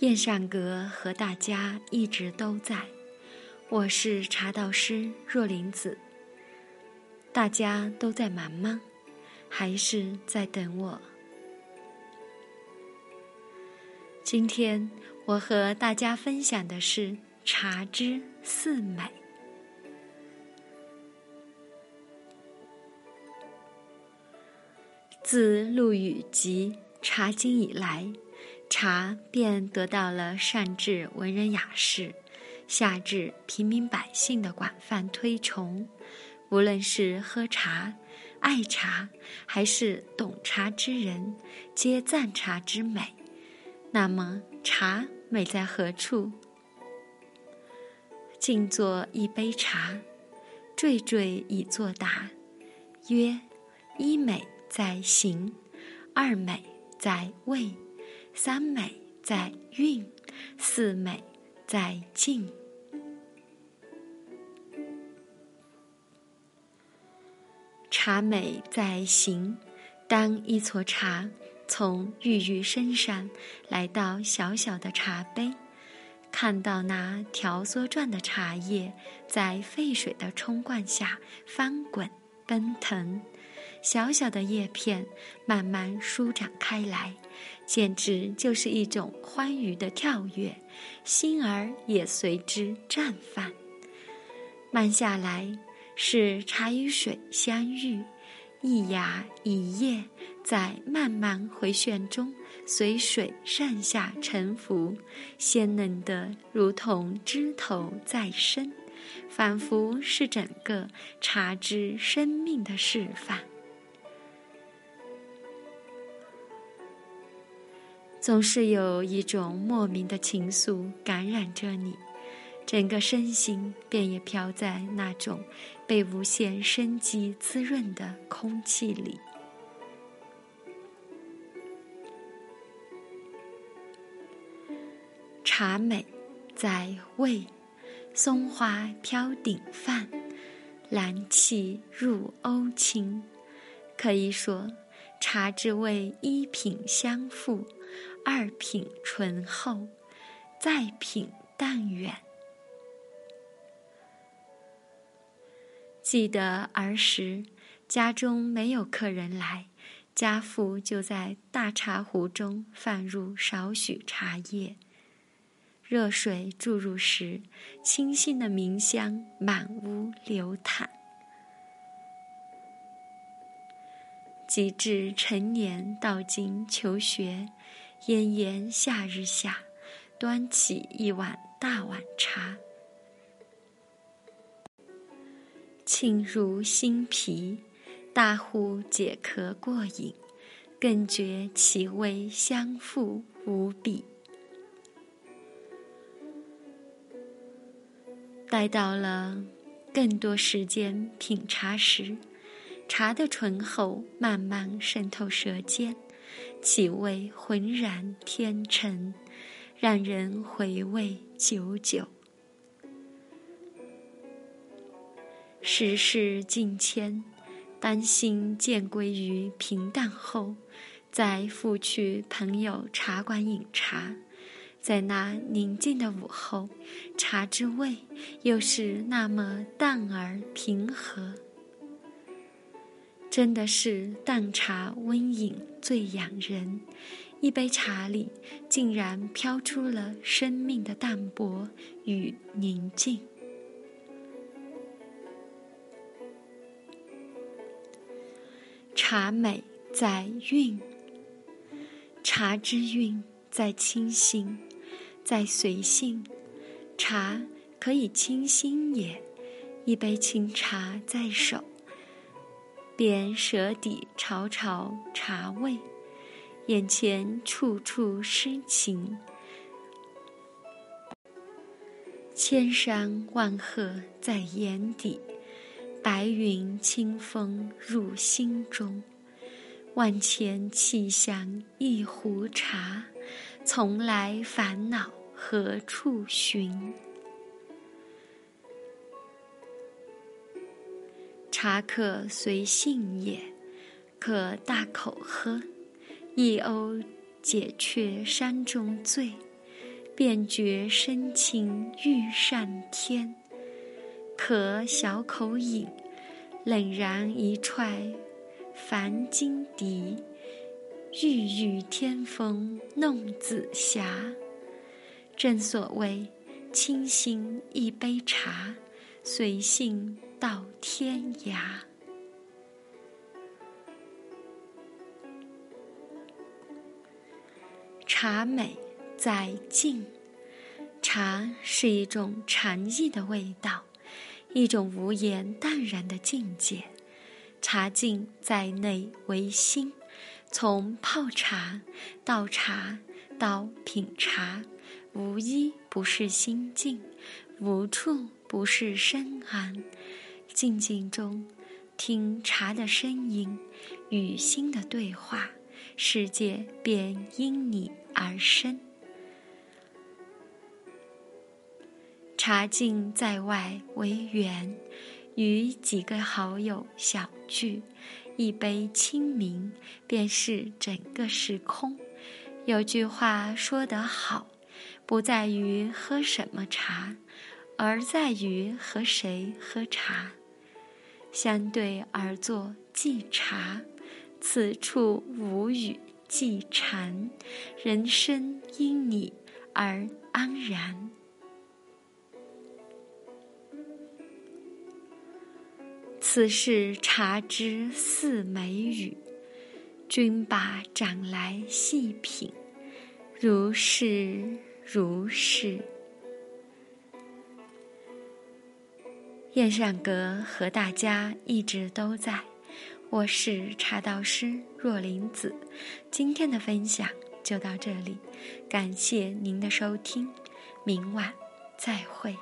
燕善阁和大家一直都在，我是茶道师若林子。大家都在忙吗？还是在等我？今天我和大家分享的是茶之四美。自陆羽集《茶经》以来。茶便得到了上至文人雅士，下至平民百姓的广泛推崇。无论是喝茶、爱茶，还是懂茶之人，皆赞茶之美。那么，茶美在何处？静坐一杯茶，惴惴以作答，曰：一美在形，二美在味。三美在韵，四美在静。茶美在形。当一撮茶从郁郁深山来到小小的茶杯，看到那条梭状的茶叶在沸水的冲灌下翻滚奔腾。小小的叶片慢慢舒展开来，简直就是一种欢愉的跳跃，心儿也随之绽放。慢下来，是茶与水相遇，一芽一叶在慢慢回旋中随水上下沉浮，鲜嫩的如同枝头再生，仿佛是整个茶之生命的释放。总是有一种莫名的情愫感染着你，整个身心便也飘在那种被无限生机滋润的空气里。茶美在味，松花飘顶放，兰气入瓯清。可以说，茶之味一品相附。二品醇厚，再品淡远。记得儿时家中没有客人来，家父就在大茶壶中放入少许茶叶，热水注入时，清新的茗香满屋流淌。及至成年，到今求学。炎炎夏日下，端起一碗大碗茶，沁入心脾，大呼解渴过瘾，更觉其味香馥无比。待到了更多时间品茶时，茶的醇厚慢慢渗透舌尖。气味浑然天成，让人回味久久。时事境迁，丹心渐归于平淡后，再复去朋友茶馆饮茶，在那宁静的午后，茶之味又是那么淡而平和。真的是淡茶温饮最养人，一杯茶里竟然飘出了生命的淡泊与宁静。茶美在韵，茶之韵在清新，在随性。茶可以清新也，一杯清茶在手。便舌底潮潮茶味，眼前处处诗情，千山万壑在眼底，白云清风入心中，万千气象一壶茶，从来烦恼何处寻？茶可随性也，可大口喝，一瓯解却山中醉。便觉身轻欲上天。可小口饮，冷然一踹凡金笛。欲与天风弄紫霞。正所谓，清新一杯茶，随性到天涯。茶美在静，茶是一种禅意的味道，一种无言淡然的境界。茶静在内为心，从泡茶、倒茶到品茶，无一不是心静，无处不是深安。静静中，听茶的声音，与心的对话，世界便因你。而生。茶静在外为缘，与几个好友小聚，一杯清明，便是整个时空。有句话说得好，不在于喝什么茶，而在于和谁喝茶。相对而坐即茶，此处无语。既禅，人生因你而安然。此是茶之四美语，君把盏来细品，如是如是。燕善阁和大家一直都在。我是茶道师若林子，今天的分享就到这里，感谢您的收听，明晚再会。